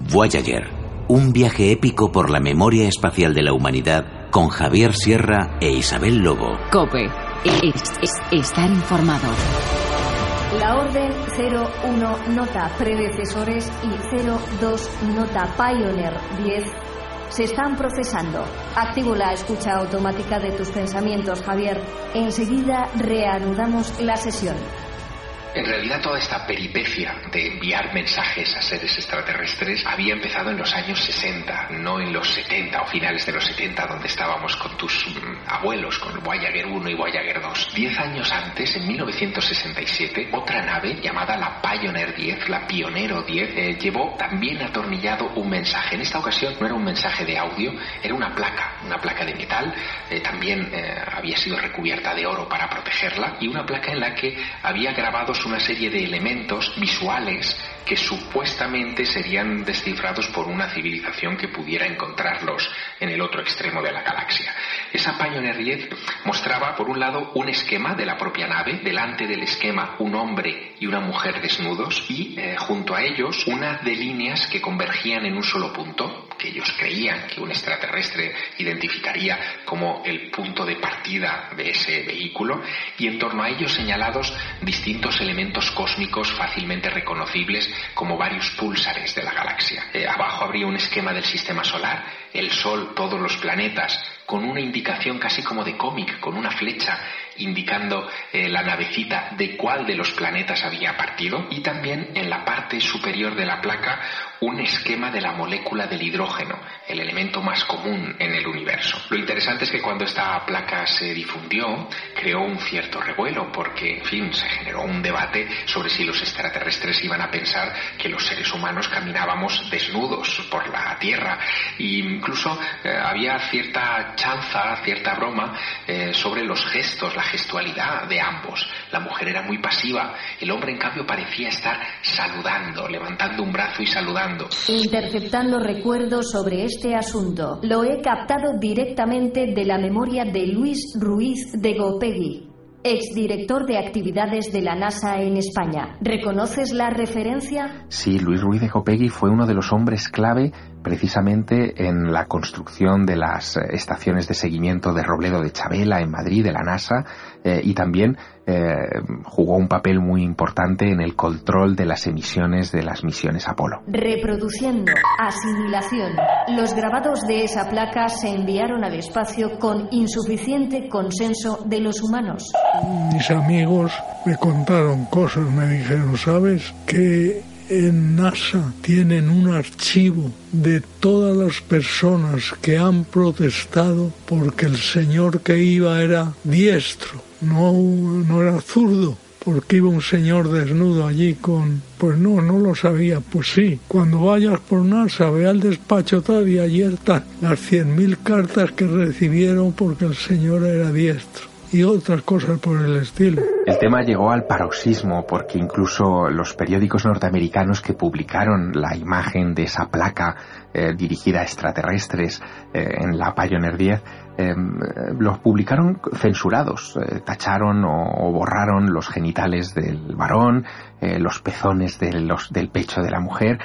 Voyager, un viaje épico por la memoria espacial de la humanidad con Javier Sierra e Isabel Lobo. Cope, estar informado. La orden 01 nota predecesores y 02 nota Pioneer 10 se están procesando. Activo la escucha automática de tus pensamientos, Javier. Enseguida reanudamos la sesión. En realidad toda esta peripecia de enviar mensajes a seres extraterrestres había empezado en los años 60, no en los 70 o finales de los 70 donde estábamos con tus mm, abuelos, con Voyager 1 y Voyager 2. Diez años antes, en 1967, otra nave llamada la Pioneer 10, la Pionero 10, eh, llevó también atornillado un mensaje. En esta ocasión no era un mensaje de audio, era una placa, una placa de metal, eh, también eh, había sido recubierta de oro para protegerla y una placa en la que había grabado una serie de elementos visuales que supuestamente serían descifrados por una civilización que pudiera encontrarlos en el otro extremo de la galaxia. Esa Pioneer 10 mostraba, por un lado, un esquema de la propia nave, delante del esquema un hombre y una mujer desnudos, y eh, junto a ellos una de líneas que convergían en un solo punto, que ellos creían que un extraterrestre identificaría como el punto de partida de ese vehículo, y en torno a ellos señalados distintos elementos cósmicos fácilmente reconocibles como varios púlsares de la galaxia. Eh, abajo habría un esquema del sistema solar, el Sol, todos los planetas, con una indicación casi como de cómic, con una flecha indicando eh, la navecita de cuál de los planetas había partido y también en la parte superior de la placa un esquema de la molécula del hidrógeno, el elemento más común en el universo. Lo interesante es que cuando esta placa se difundió, creó un cierto revuelo, porque, en fin, se generó un debate sobre si los extraterrestres iban a pensar que los seres humanos caminábamos desnudos por la Tierra. E incluso eh, había cierta chanza, cierta broma eh, sobre los gestos, la gestualidad de ambos. La mujer era muy pasiva, el hombre, en cambio, parecía estar saludando, levantando un brazo y saludando Interceptando recuerdos sobre este asunto. Lo he captado directamente de la memoria de Luis Ruiz de Gopegui, exdirector de actividades de la NASA en España. ¿Reconoces la referencia? Sí, Luis Ruiz de Gopegui fue uno de los hombres clave precisamente en la construcción de las estaciones de seguimiento de Robledo de Chabela en Madrid, de la NASA, eh, y también eh, jugó un papel muy importante en el control de las emisiones de las misiones Apolo. Reproduciendo, asimilación. Los grabados de esa placa se enviaron al espacio con insuficiente consenso de los humanos. Mis amigos me contaron cosas, me dijeron, ¿sabes? Que en NASA tienen un archivo de todas las personas que han protestado porque el señor que iba era diestro, no, no era zurdo porque iba un señor desnudo allí con... Pues no, no lo sabía. Pues sí, cuando vayas por NASA, ve al despacho tal y ayer están las cien mil cartas que recibieron porque el señor era diestro y otras cosas por el estilo. El tema llegó al paroxismo porque incluso los periódicos norteamericanos que publicaron la imagen de esa placa eh, dirigida a extraterrestres eh, en la Pioneer 10 eh, los publicaron censurados, tacharon o, borraron los genitales del varón, los pezones de del pecho de la mujer,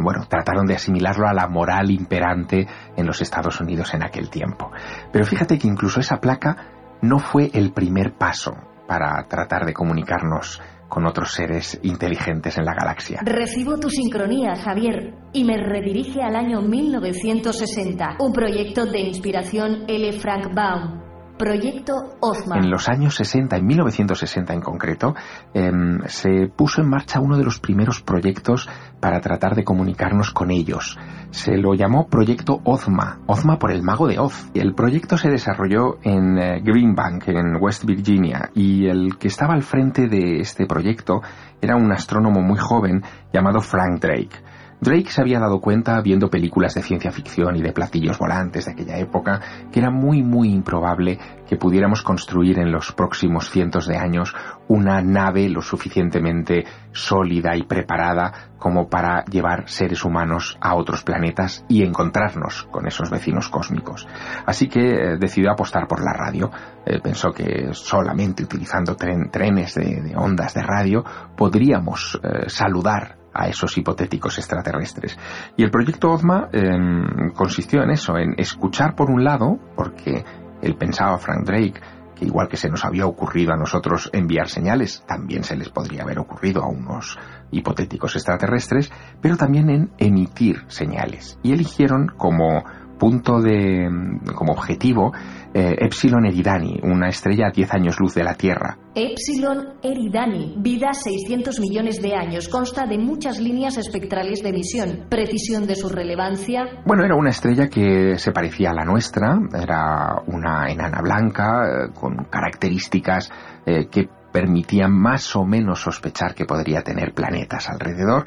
bueno, trataron de asimilarlo a la moral imperante en los Estados Unidos en aquel tiempo. Pero fíjate que incluso esa placa no fue el primer paso para tratar de comunicarnos con otros seres inteligentes en la galaxia. Recibo tu sincronía, Javier, y me redirige al año 1960, un proyecto de inspiración L. Frank Baum Proyecto Ozma. En los años 60, en 1960 en concreto, em, se puso en marcha uno de los primeros proyectos para tratar de comunicarnos con ellos. Se lo llamó Proyecto Ozma, Ozma por el mago de Oz. El proyecto se desarrolló en eh, Greenbank, en West Virginia, y el que estaba al frente de este proyecto era un astrónomo muy joven llamado Frank Drake. Drake se había dado cuenta, viendo películas de ciencia ficción y de platillos volantes de aquella época, que era muy, muy improbable que pudiéramos construir en los próximos cientos de años una nave lo suficientemente sólida y preparada como para llevar seres humanos a otros planetas y encontrarnos con esos vecinos cósmicos. Así que eh, decidió apostar por la radio. Eh, pensó que solamente utilizando trenes de, ondas de radio podríamos eh, saludar a esos hipotéticos extraterrestres. Y el proyecto OZMA em, consistió en eso, en escuchar por un lado, porque él pensaba, Frank Drake, que igual que se nos había ocurrido a nosotros enviar señales, también se les podría haber ocurrido a unos hipotéticos extraterrestres, pero también en emitir señales. Y eligieron como punto de, como objetivo, eh, Epsilon Eridani, una estrella a 10 años luz de la Tierra. Epsilon Eridani, vida 600 millones de años, consta de muchas líneas espectrales de emisión. Precisión de su relevancia. Bueno, era una estrella que se parecía a la nuestra, era una enana blanca eh, con características eh, que permitían más o menos sospechar que podría tener planetas alrededor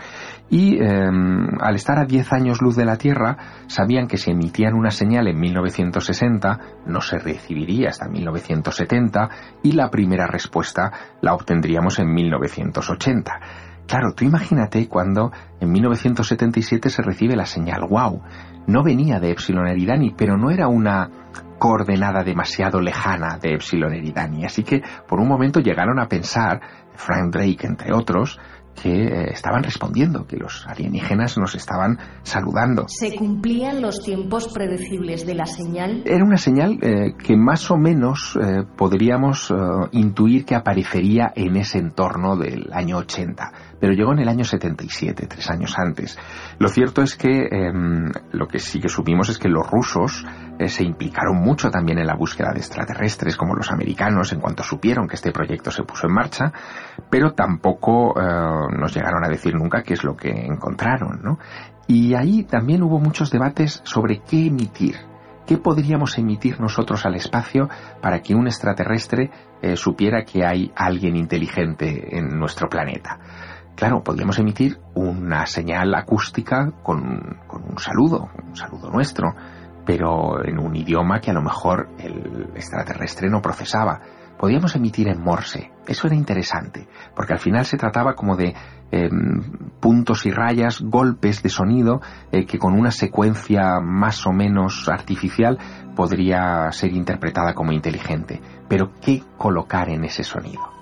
y em, al estar a 10 años luz de la Tierra sabían que si emitían una señal en 1960 no se recibiría hasta 1970 y la primera respuesta la obtendríamos en 1980. Claro, tú imagínate cuando en 1977 se recibe la señal wow. No venía de Epsilon Eridani, pero no era una coordenada demasiado lejana de Epsilon Eridani. Así que por un momento llegaron a pensar, Frank Drake entre otros, que eh, estaban respondiendo, que los alienígenas nos estaban saludando. ¿Se cumplían los tiempos predecibles de la señal? Era una señal eh, que más o menos eh, podríamos intuir que aparecería en ese entorno del año 80 pero llegó en el año 77, tres años antes. Lo cierto es que em, lo que sí que supimos es que los rusos eh, se implicaron mucho también en la búsqueda de extraterrestres, como los americanos, en cuanto supieron que este proyecto se puso en marcha, pero tampoco eh, nos llegaron a decir nunca qué es lo que encontraron, ¿no? Y ahí también hubo muchos debates sobre qué emitir, ¿Qué podríamos emitir nosotros al espacio para que un extraterrestre eh, supiera que hay alguien inteligente en nuestro planeta? Claro, podríamos emitir una señal acústica con, un saludo, un saludo nuestro, pero en un idioma que a lo mejor el extraterrestre no procesaba. Podríamos emitir en Morse. Eso era interesante, porque al final se trataba como de em, puntos y rayas, golpes de sonido, eh, que con una secuencia más o menos artificial podría ser interpretada como inteligente. Pero ¿qué colocar en ese sonido?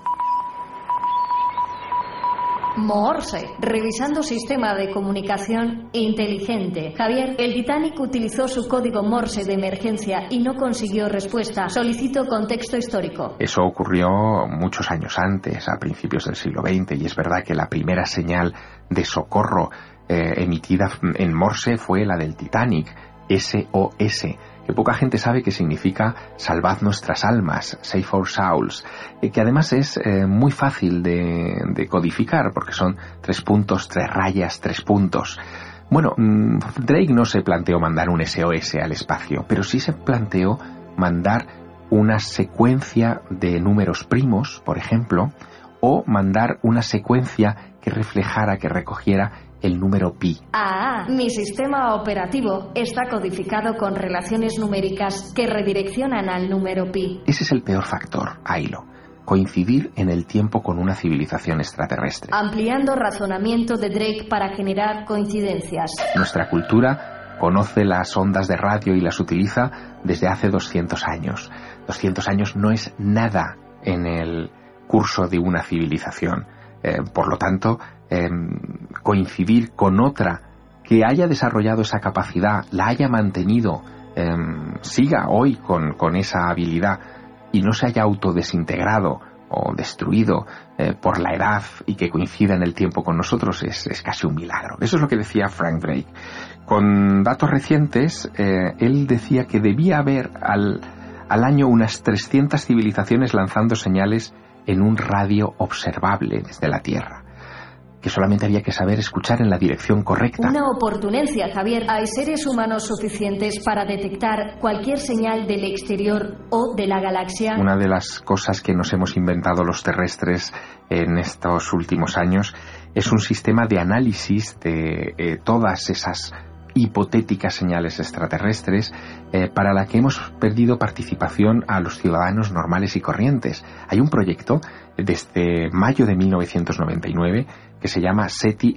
Morse, revisando sistema de comunicación inteligente. Javier, el Titanic utilizó su código Morse de emergencia y no consiguió respuesta. Solicito contexto histórico. Eso ocurrió muchos años antes, a principios del siglo XX, y es verdad que la primera señal de socorro eh, emitida en Morse fue la del Titanic, SOS que poca gente sabe que significa salvad nuestras almas, save our souls, y que además es eh, muy fácil de, codificar porque son tres puntos, tres rayas, tres puntos. Bueno, mm, Drake no se planteó mandar un SOS al espacio, pero sí se planteó mandar una secuencia de números primos, por ejemplo, o mandar una secuencia que reflejara, que recogiera el número pi. Ah, mi sistema operativo está codificado con relaciones numéricas que redireccionan al número pi. Ese es el peor factor, Ailo. Coincidir en el tiempo con una civilización extraterrestre. Ampliando razonamiento de Drake para generar coincidencias. Nuestra cultura conoce las ondas de radio y las utiliza desde hace 200 años. 200 años no es nada en el curso de una civilización. Eh, por lo tanto, Em, coincidir con otra que haya desarrollado esa capacidad, la haya mantenido, em, siga hoy con, esa habilidad y no se haya autodesintegrado o destruido eh, por la edad y que coincida en el tiempo con nosotros es, es, casi un milagro. Eso es lo que decía Frank Drake. Con datos recientes, eh, él decía que debía haber al, al año unas 300 civilizaciones lanzando señales en un radio observable desde la Tierra que solamente había que saber escuchar en la dirección correcta. Una oportunencia, Javier. Hay seres humanos suficientes para detectar cualquier señal del exterior o de la galaxia. Una de las cosas que nos hemos inventado los terrestres en estos últimos años es un sistema de análisis de eh, todas esas hipotéticas señales extraterrestres eh, para la que hemos perdido participación a los ciudadanos normales y corrientes. Hay un proyecto desde mayo de 1999 que se llama SETI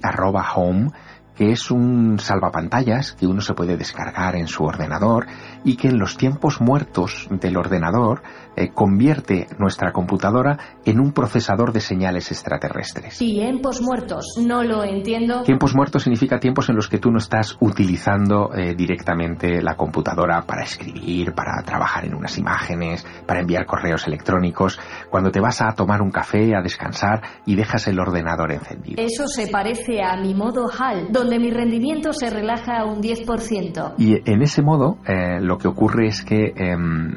Home que es un salvapantallas que uno se puede descargar en su ordenador y que en los tiempos muertos del ordenador eh, convierte nuestra computadora en un procesador de señales extraterrestres. Tiempos muertos, no lo entiendo. Tiempos muertos significa tiempos en los que tú no estás utilizando eh, directamente la computadora para escribir, para trabajar en unas imágenes, para enviar correos electrónicos, cuando te vas a tomar un café, a descansar y dejas el ordenador encendido. Eso se parece a mi modo HAL, donde mi rendimiento se relaja un 10%. Y en ese modo eh, lo que ocurre es que em,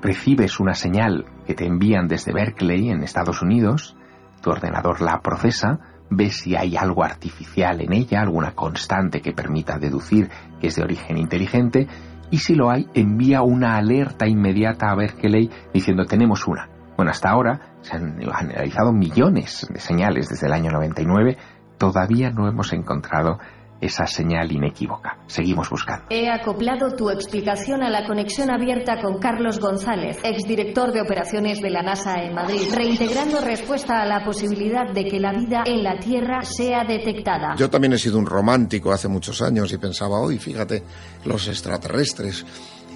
recibes una señal que te envían desde Berkeley en Estados Unidos, tu ordenador la procesa, ves si hay algo artificial en ella, alguna constante que permita deducir que es de origen inteligente, y si lo hay, envía una alerta inmediata a Berkeley diciendo tenemos una. Bueno, hasta ahora se han analizado millones de señales desde el año 99, todavía no hemos encontrado esa señal inequívoca. Seguimos buscando. He acoplado tu explicación a la conexión abierta con Carlos González, exdirector de operaciones de la NASA en Madrid, reintegrando respuesta a la posibilidad de que la vida en la Tierra sea detectada. Yo también he sido un romántico hace muchos años y pensaba, hoy, fíjate, los extraterrestres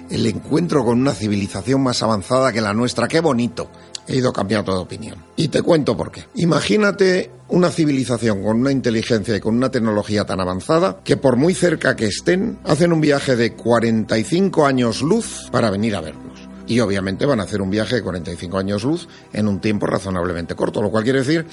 el encuentro con una civilización más avanzada que la nuestra. ¡Qué bonito! He ido cambiando de opinión. Y te cuento por qué. Imagínate una civilización con una inteligencia y con una tecnología tan avanzada que por muy cerca que estén, hacen un viaje de 45 años luz para venir a vernos. Y obviamente van a hacer un viaje de 45 años luz en un tiempo razonablemente corto, lo cual quiere decir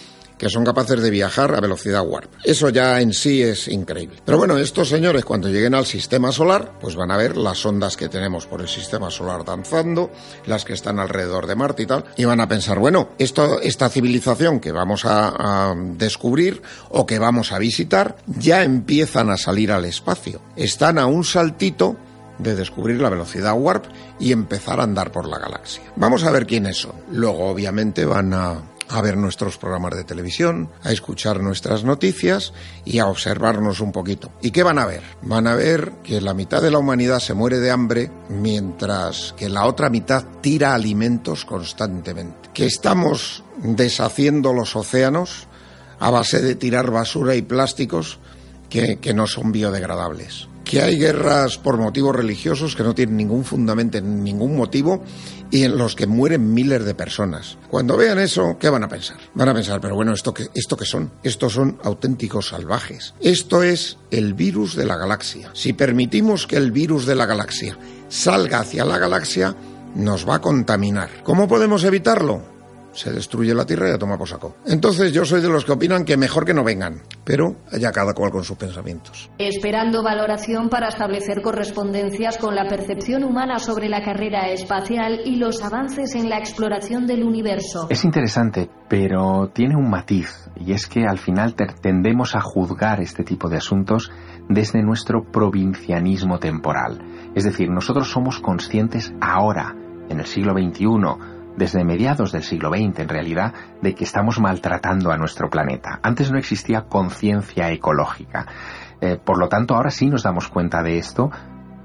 que son capaces de viajar a velocidad warp. Eso ya en sí es increíble. Pero bueno, estos señores cuando lleguen al sistema solar, pues van a ver las ondas que tenemos por el sistema solar danzando, las que están alrededor de Marte y tal, y van a pensar, bueno, esto, esta civilización que vamos a, a descubrir o que vamos a visitar, ya empiezan a salir al espacio. Están a un saltito de descubrir la velocidad warp y empezar a andar por la galaxia. Vamos a ver quiénes son. Luego, obviamente, van a a ver nuestros programas de televisión, a escuchar nuestras noticias y a observarnos un poquito. ¿Y qué van a ver? Van a ver que la mitad de la humanidad se muere de hambre mientras que la otra mitad tira alimentos constantemente. Que estamos deshaciendo los océanos a base de tirar basura y plásticos que, que no son biodegradables que hay guerras por motivos religiosos que no tienen ningún fundamento, ningún motivo y en los que mueren miles de personas. Cuando vean eso, ¿qué van a pensar? Van a pensar, pero bueno, ¿esto qué, esto qué son? Estos son auténticos salvajes. Esto es el virus de la galaxia. Si permitimos que el virus de la galaxia salga hacia la galaxia, nos va a contaminar. ¿Cómo podemos evitarlo? Se destruye la tierra y a toma por saco. Entonces yo soy de los que opinan que mejor que no vengan, pero haya cada cual con sus pensamientos. Esperando valoración para establecer correspondencias con la percepción humana sobre la carrera espacial y los avances en la exploración del universo. Es interesante, pero tiene un matiz, y es que al final tendemos a juzgar este tipo de asuntos desde nuestro provincianismo temporal. Es decir, nosotros somos conscientes ahora, en el siglo XXI, desde mediados del siglo XX, en realidad, de que estamos maltratando a nuestro planeta. Antes no existía conciencia ecológica. Eh, por lo tanto, ahora sí nos damos cuenta de esto,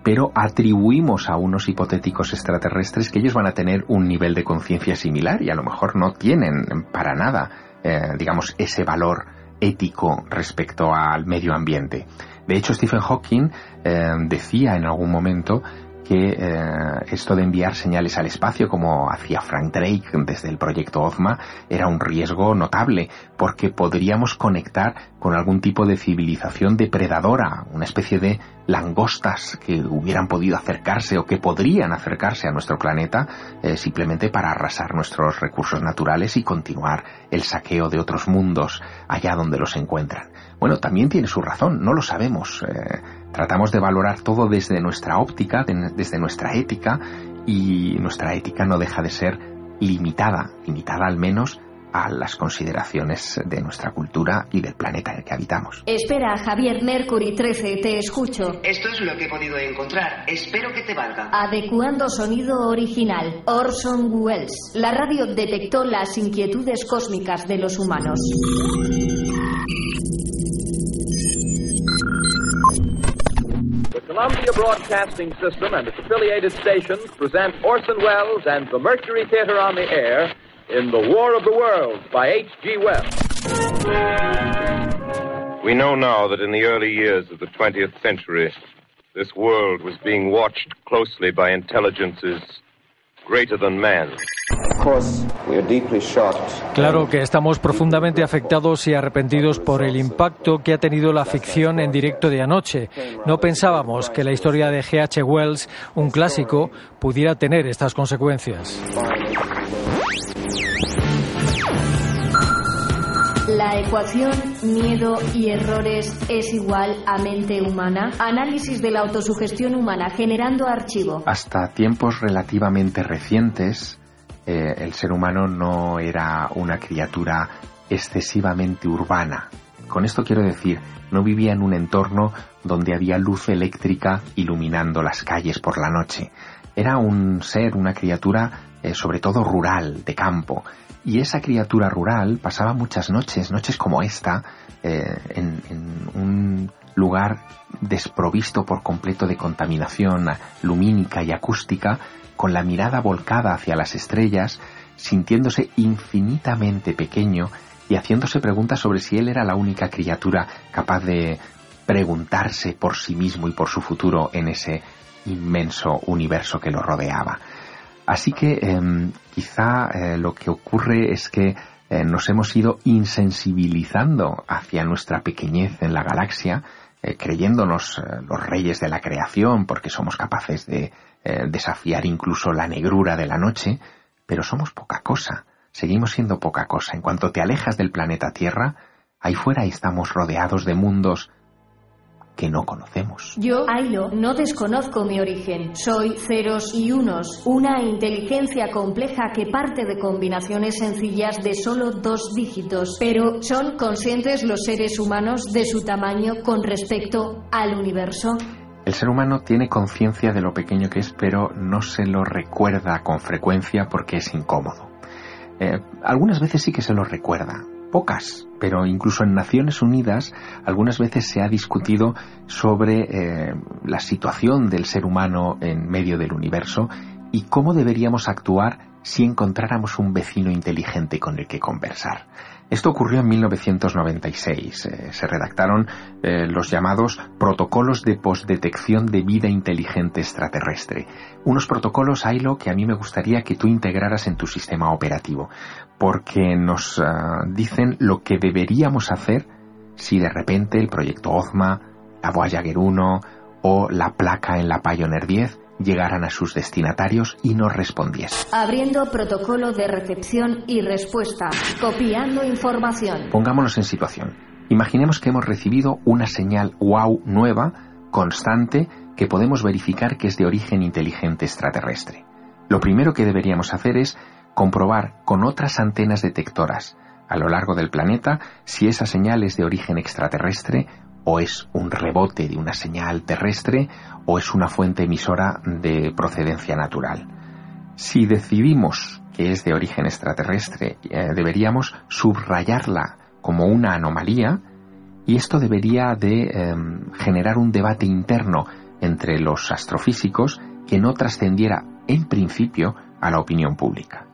pero atribuimos a unos hipotéticos extraterrestres que ellos van a tener un nivel de conciencia similar y a lo mejor no tienen para nada, eh, digamos, ese valor ético respecto al medio ambiente. De hecho, Stephen Hawking eh, decía en algún momento que eh, esto de enviar señales al espacio, como hacía Frank Drake desde el proyecto OZMA, era un riesgo notable, porque podríamos conectar con algún tipo de civilización depredadora, una especie de langostas que hubieran podido acercarse o que podrían acercarse a nuestro planeta eh, simplemente para arrasar nuestros recursos naturales y continuar el saqueo de otros mundos allá donde los encuentran. Bueno, también tiene su razón, no lo sabemos. Eh, tratamos de valorar todo desde nuestra óptica, desde nuestra ética, y nuestra ética no deja de ser limitada, limitada al menos a las consideraciones de nuestra cultura y del planeta en el que habitamos. Espera, Javier Mercury 13, te escucho. Esto es lo que he podido encontrar. Espero que te valga. Adecuando sonido original. Orson Welles. La radio detectó las inquietudes cósmicas de los humanos. Columbia Broadcasting System and its affiliated stations present Orson Welles and the Mercury Theater on the Air in The War of the Worlds by H.G. Wells. We know now that in the early years of the 20th century, this world was being watched closely by intelligences greater than man. Claro que estamos profundamente afectados y arrepentidos por el impacto que ha tenido la ficción en directo de anoche. No pensábamos que la historia de G.H. Wells, un clásico, pudiera tener estas consecuencias. La ecuación miedo y errores es igual a mente humana. Análisis de la autosugestión humana generando archivo. Hasta tiempos relativamente recientes, eh, el ser humano no era una criatura excesivamente urbana. Con esto quiero decir, no vivía en un entorno donde había luz eléctrica iluminando las calles por la noche. Era un ser, una criatura eh, sobre todo rural, de campo, y esa criatura rural pasaba muchas noches, noches como esta, eh, en, un lugar desprovisto por completo de contaminación lumínica y acústica, con la mirada volcada hacia las estrellas, sintiéndose infinitamente pequeño y haciéndose preguntas sobre si él era la única criatura capaz de preguntarse por sí mismo y por su futuro en ese inmenso universo que lo rodeaba. Así que em, quizá eh, lo que ocurre es que eh, nos hemos ido insensibilizando hacia nuestra pequeñez en la galaxia, eh, creyéndonos los reyes de la creación porque somos capaces de desafiar incluso la negrura de la noche, pero somos poca cosa, seguimos siendo poca cosa. En cuanto te alejas del planeta Tierra, ahí fuera estamos rodeados de mundos que no conocemos. Yo, Ailo, no desconozco mi origen. Soy ceros y unos, una inteligencia compleja que parte de combinaciones sencillas de solo dos dígitos. Pero ¿son conscientes los seres humanos de su tamaño con respecto al universo? El ser humano tiene conciencia de lo pequeño que es, pero no se lo recuerda con frecuencia porque es incómodo. Eh, algunas veces sí que se lo recuerda, pocas, pero incluso en Naciones Unidas algunas veces se ha discutido sobre eh, la situación del ser humano en medio del universo y cómo deberíamos actuar si encontráramos un vecino inteligente con el que conversar. Esto ocurrió en 1996. Eh, se redactaron eh, los llamados protocolos de postdetección de vida inteligente extraterrestre. Unos protocolos, Ailo, que a mí me gustaría que tú integraras en tu sistema operativo, porque nos ah, dicen lo que deberíamos hacer si de repente el proyecto OZMA, la Voyager 1 o la placa en la Pioneer 10 llegaran a sus destinatarios y no respondiesen. Abriendo protocolo de recepción y respuesta. Copiando información. Pongámonos en situación. Imaginemos que hemos recibido una señal wow nueva, constante, que podemos verificar que es de origen inteligente extraterrestre. Lo primero que deberíamos hacer es comprobar con otras antenas detectoras a lo largo del planeta si esa señal es de origen extraterrestre o es un rebote de una señal terrestre o es una fuente emisora de procedencia natural. Si decidimos que es de origen extraterrestre, eh, deberíamos subrayarla como una anomalía y esto debería de em, generar un debate interno entre los astrofísicos que no trascendiera en principio a la opinión pública.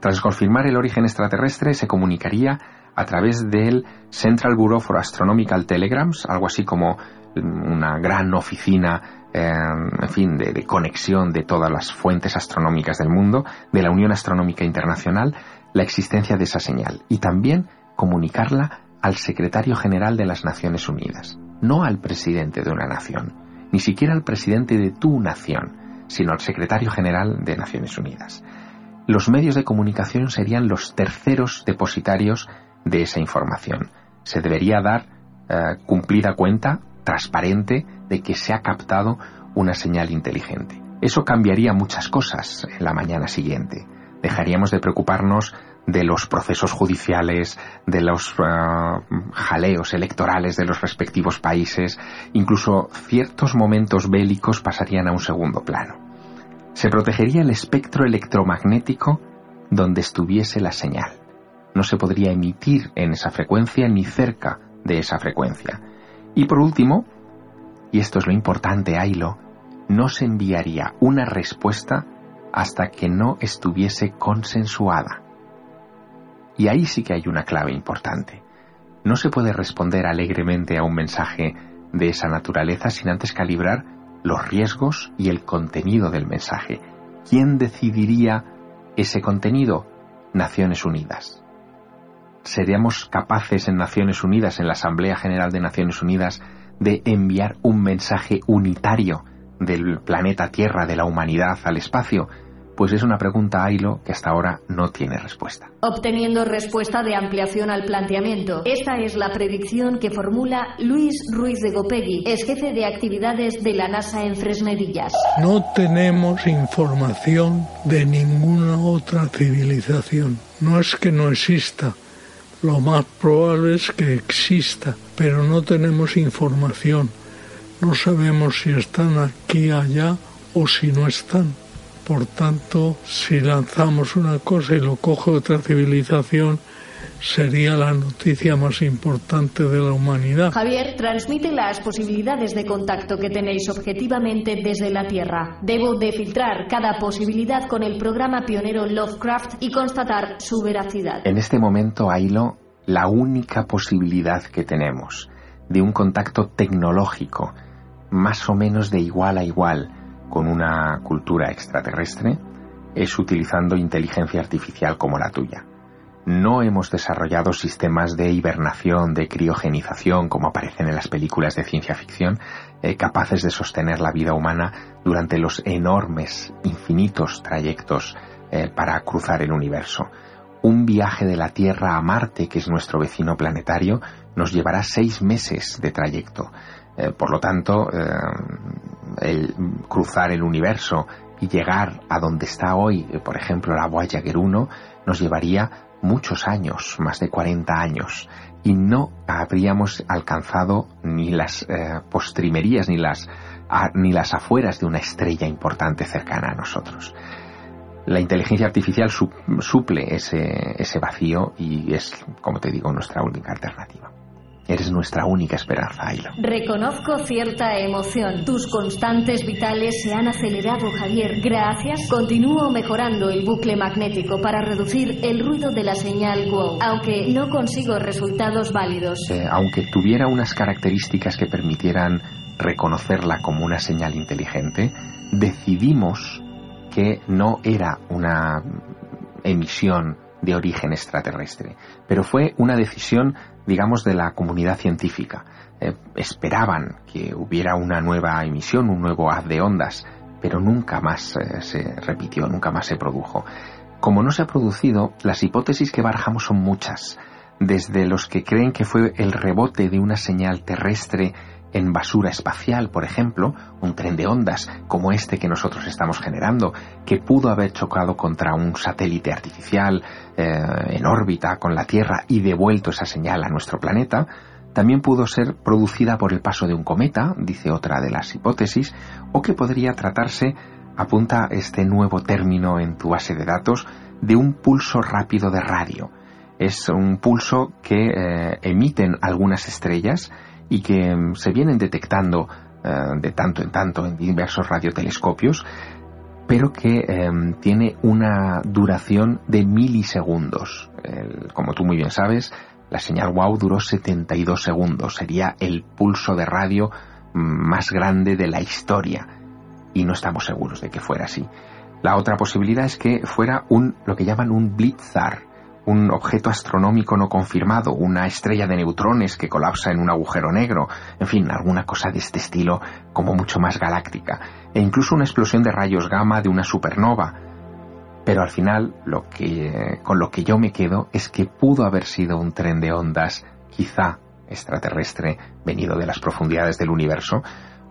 Tras confirmar el origen extraterrestre se comunicaría a través del Central Bureau for Astronomical Telegrams, algo así como una gran oficina, em, en fin, de, conexión de todas las fuentes astronómicas del mundo, de la Unión Astronómica Internacional, la existencia de esa señal y también comunicarla al secretario general de las Naciones Unidas, no al presidente de una nación, ni siquiera al presidente de tu nación, sino al secretario general de Naciones Unidas. Los medios de comunicación serían los terceros depositarios de esa información. Se debería dar eh, cumplida cuenta, transparente, de que se ha captado una señal inteligente. Eso cambiaría muchas cosas en la mañana siguiente. Dejaríamos de preocuparnos de los procesos judiciales, de los eh, jaleos electorales de los respectivos países, incluso ciertos momentos bélicos pasarían a un segundo plano. Se protegería el espectro electromagnético donde estuviese la señal no se podría emitir en esa frecuencia ni cerca de esa frecuencia. Y por último, y esto es lo importante, Ailo, no se enviaría una respuesta hasta que no estuviese consensuada. Y ahí sí que hay una clave importante. No se puede responder alegremente a un mensaje de esa naturaleza sin antes calibrar los riesgos y el contenido del mensaje. ¿Quién decidiría ese contenido? Naciones Unidas. ¿Seríamos capaces en Naciones Unidas, en la Asamblea General de Naciones Unidas, de enviar un mensaje unitario del planeta Tierra, de la humanidad al espacio? Pues es una pregunta, Ailo, que hasta ahora no tiene respuesta. Obteniendo respuesta de ampliación al planteamiento. Esta es la predicción que formula Luis Ruiz de Gopegui, ex jefe de actividades de la NASA en Fresnedillas. No tenemos información de ninguna otra civilización. No es que no exista, lo más probable es que exista, pero no tenemos información. No sabemos si están aquí, allá o si no están. Por tanto, si lanzamos una cosa y lo coge otra civilización, sería la noticia más importante de la humanidad. Javier, transmite las posibilidades de contacto que tenéis objetivamente desde la Tierra. Debo de filtrar cada posibilidad con el programa pionero Lovecraft y constatar su veracidad. En este momento, Ailo, la única posibilidad que tenemos de un contacto tecnológico más o menos de igual a igual con una cultura extraterrestre es utilizando inteligencia artificial como la tuya. No hemos desarrollado sistemas de hibernación, de criogenización, como aparecen en las películas de ciencia ficción, eh, capaces de sostener la vida humana durante los enormes, infinitos trayectos eh, para cruzar el universo. Un viaje de la Tierra a Marte, que es nuestro vecino planetario, nos llevará seis meses de trayecto. Eh, por lo tanto, el cruzar el universo y llegar a donde está hoy, por ejemplo, la Voyager 1, nos llevaría muchos años, más de 40 años, y no habríamos alcanzado ni las eh, postrimerías ni las, ni las afueras de una estrella importante cercana a nosotros. La inteligencia artificial suple ese, ese vacío y es, como te digo, nuestra única alternativa. Eres nuestra única esperanza, Ailo. Reconozco cierta emoción. Tus constantes vitales se han acelerado, Javier. Gracias. Continúo mejorando el bucle magnético para reducir el ruido de la señal WOW, aunque no consigo resultados válidos. Eh, aunque tuviera unas características que permitieran reconocerla como una señal inteligente, decidimos que no era una emisión de origen extraterrestre, pero fue una decisión digamos, de la comunidad científica. Eh, esperaban que hubiera una nueva emisión, un nuevo haz de ondas, pero nunca más eh, se repitió, nunca más se produjo. Como no se ha producido, las hipótesis que barajamos son muchas, desde los que creen que fue el rebote de una señal terrestre en basura espacial, por ejemplo, un tren de ondas como este que nosotros estamos generando, que pudo haber chocado contra un satélite artificial eh, en órbita con la Tierra y devuelto esa señal a nuestro planeta, también pudo ser producida por el paso de un cometa, dice otra de las hipótesis, o que podría tratarse, apunta este nuevo término en tu base de datos, de un pulso rápido de radio. Es un pulso que eh, emiten algunas estrellas, y que mm, se vienen detectando eh, de tanto en tanto en diversos radiotelescopios, pero que em, tiene una duración de milisegundos. como tú muy bien sabes, la señal WOW duró 72 segundos, sería el pulso de radio mm, más grande de la historia, y no estamos seguros de que fuera así. La otra posibilidad es que fuera un lo que llaman un blitzar, un objeto astronómico no confirmado, una estrella de neutrones que colapsa en un agujero negro, en fin, alguna cosa de este estilo como mucho más galáctica, e incluso una explosión de rayos gamma de una supernova. Pero al final, lo que, con lo que yo me quedo es que pudo haber sido un tren de ondas, quizá extraterrestre, venido de las profundidades del universo,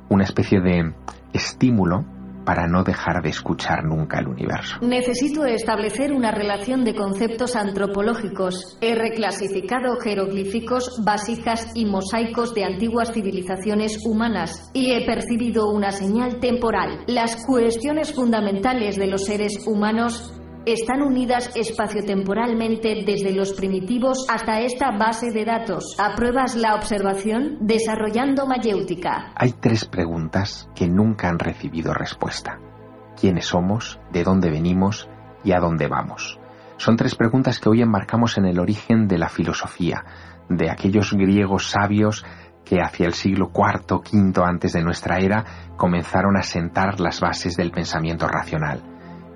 una especie de estímulo para no dejar de escuchar nunca el universo. Necesito establecer una relación de conceptos antropológicos. He reclasificado jeroglíficos, vasijas y mosaicos de antiguas civilizaciones humanas y he percibido una señal temporal. Las cuestiones fundamentales de los seres humanos están unidas espaciotemporalmente desde los primitivos hasta esta base de datos. ¿Apruebas la observación? Desarrollando mayéutica. Hay tres preguntas que nunca han recibido respuesta. ¿Quiénes somos? ¿De dónde venimos? ¿Y a dónde vamos? Son tres preguntas que hoy enmarcamos en el origen de la filosofía, de aquellos griegos sabios que hacia el siglo IV, V antes de nuestra era comenzaron a sentar las bases del pensamiento racional.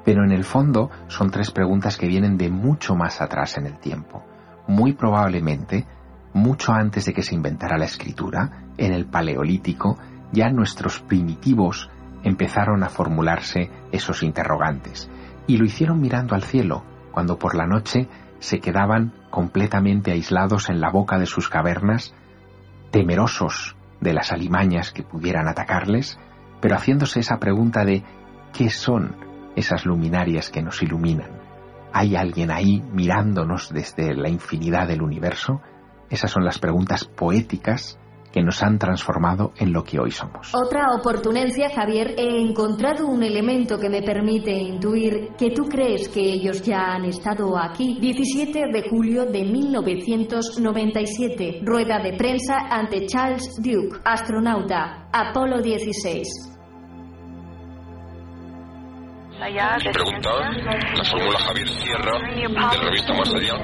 Pero en el fondo son tres preguntas que vienen de mucho más atrás en el tiempo. Muy probablemente, mucho antes de que se inventara la escritura, en el Paleolítico, ya nuestros primitivos empezaron a formularse esos interrogantes. Y lo hicieron mirando al cielo, cuando por la noche se quedaban completamente aislados en la boca de sus cavernas temerosos de las alimañas que pudieran atacarles, pero haciéndose esa pregunta de ¿qué son esas luminarias que nos iluminan? ¿Hay alguien ahí mirándonos desde la infinidad del universo? Esas son las preguntas poéticas que nos han transformado en lo que hoy somos. Otra oportunencia, Javier, he encontrado un elemento que me permite intuir que tú crees que ellos ya han estado aquí. 17 de julio de 1997, rueda de prensa ante Charles Duke, astronauta, Apolo 16. Pregunta la formula Javier Sierra de la revista Más Allá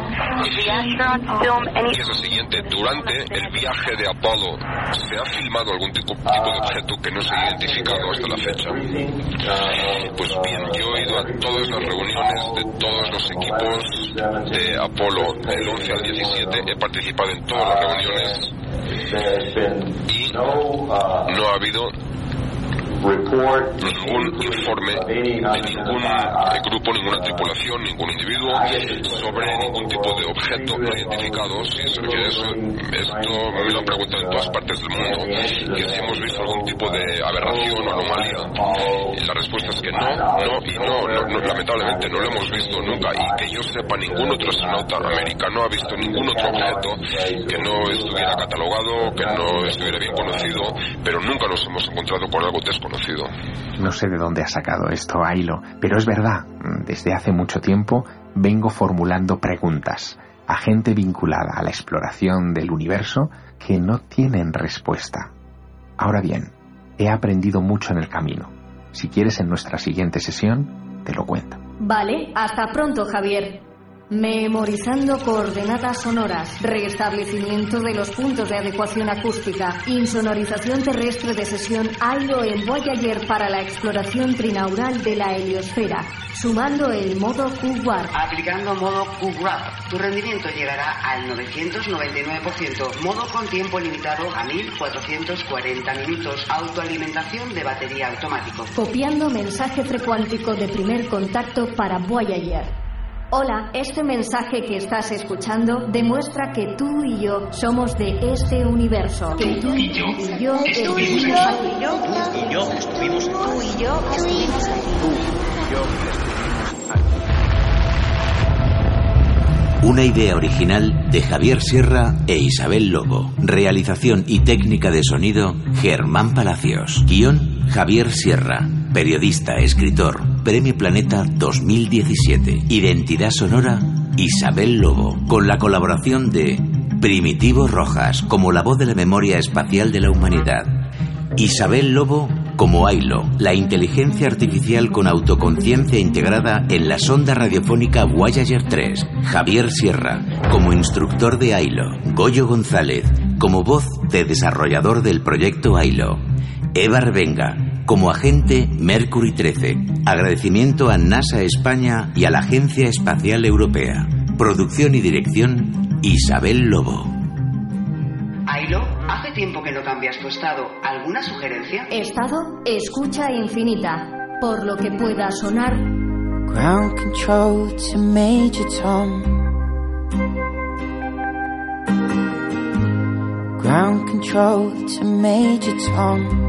y es la siguiente. Durante el viaje de Apolo, ¿se ha filmado algún tipo, tipo de objeto que no se ha identificado hasta la fecha? Pues bien, yo he ido a todas las reuniones de todos los equipos de Apolo del 11 al 17. He participado en todas las reuniones y no ha habido ningún informe de ningún grupo, ninguna tripulación, ningún individuo sobre ningún tipo de objeto no identificado. Si se refiere a eso, esto me lo han preguntado en todas partes del mundo. Que si hemos visto algún tipo de aberración o anomalía. La respuesta es que no, no y no, no, lamentablemente no lo hemos visto nunca. Y que yo sepa, ningún otro astronauta americano ha visto ningún otro objeto que no estuviera catalogado, que no estuviera bien conocido, pero nunca nos hemos encontrado con algo desconocido. No sé de dónde ha sacado esto Ailo, pero es verdad, desde hace mucho tiempo vengo formulando preguntas a gente vinculada a la exploración del universo que no tienen respuesta. Ahora bien, he aprendido mucho en el camino. Si quieres en nuestra siguiente sesión, te lo cuento. Vale, hasta pronto, Javier. Memorizando coordenadas sonoras, restablecimiento de los puntos de adecuación acústica, insonorización terrestre de sesión AILO en Voyager para la exploración trinaural de la heliosfera, sumando el modo Q-Warp. Aplicando modo Q-Warp, tu rendimiento llegará al 999%, modo con tiempo limitado a 1440 minutos, autoalimentación de batería automático. Copiando mensaje frecuántico de primer contacto para Voyager. Hola, este mensaje que estás escuchando demuestra que tú y yo somos de este universo. Que tú y yo, y yo estuvimos aquí. Tú y yo estuvimos aquí. Tú y yo estuvimos Una idea original de Javier Sierra e Isabel Lobo. Realización y técnica de sonido Germán Palacios. Guión Javier Sierra. Periodista, escritor. Premio Planeta 2017. Identidad sonora Isabel Lobo. Con la colaboración de Primitivo Rojas como la voz de la memoria espacial de la humanidad. Isabel Lobo como AILO, la inteligencia artificial con autoconciencia integrada en la sonda radiofónica Voyager 3. Javier Sierra, como instructor de AILO. Goyo González, como voz de desarrollador del proyecto AILO. Eva Revenga, como agente Mercury 13. Agradecimiento a NASA España y a la Agencia Espacial Europea. Producción y dirección Isabel Lobo. Ailo, hace tiempo que no cambias tu estado. ¿Alguna sugerencia? Estado, escucha infinita. Por lo que pueda sonar. Ground control to Major Tom. Ground control to Major Tom.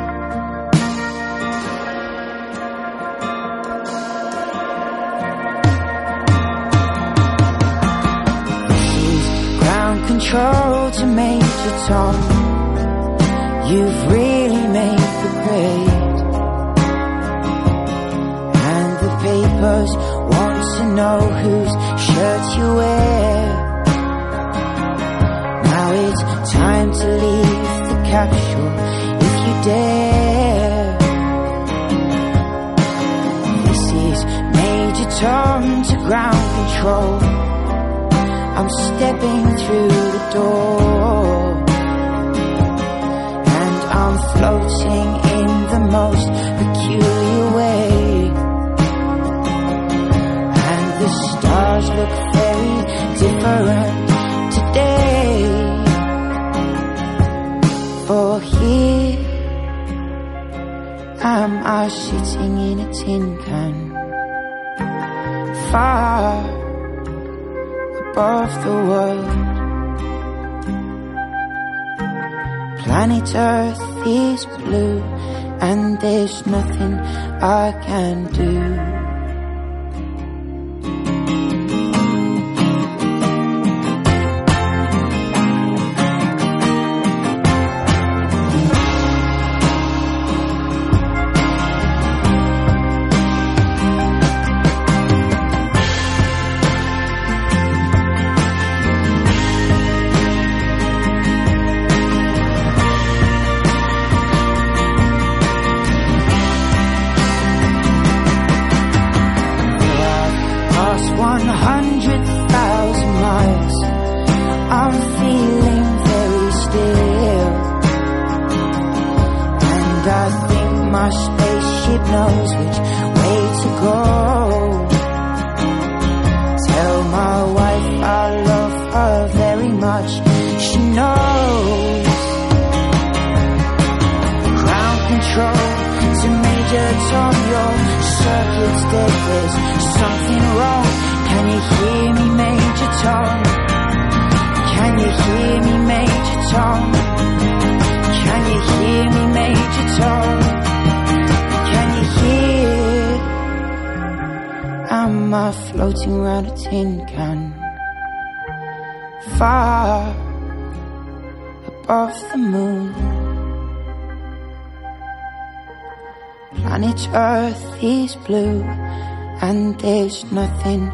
To Major Tom. You've really made the grade. And the papers want to know whose shirt you wear. Now it's time to leave the capsule if you dare. This is Major Tom to ground control. I'm stepping through the door Far above the world. Planet Earth is blue, and there's nothing I can do. am I floating around a tin can? Far above the moon. Planet Earth is blue, and there's nothing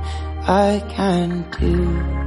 I can do.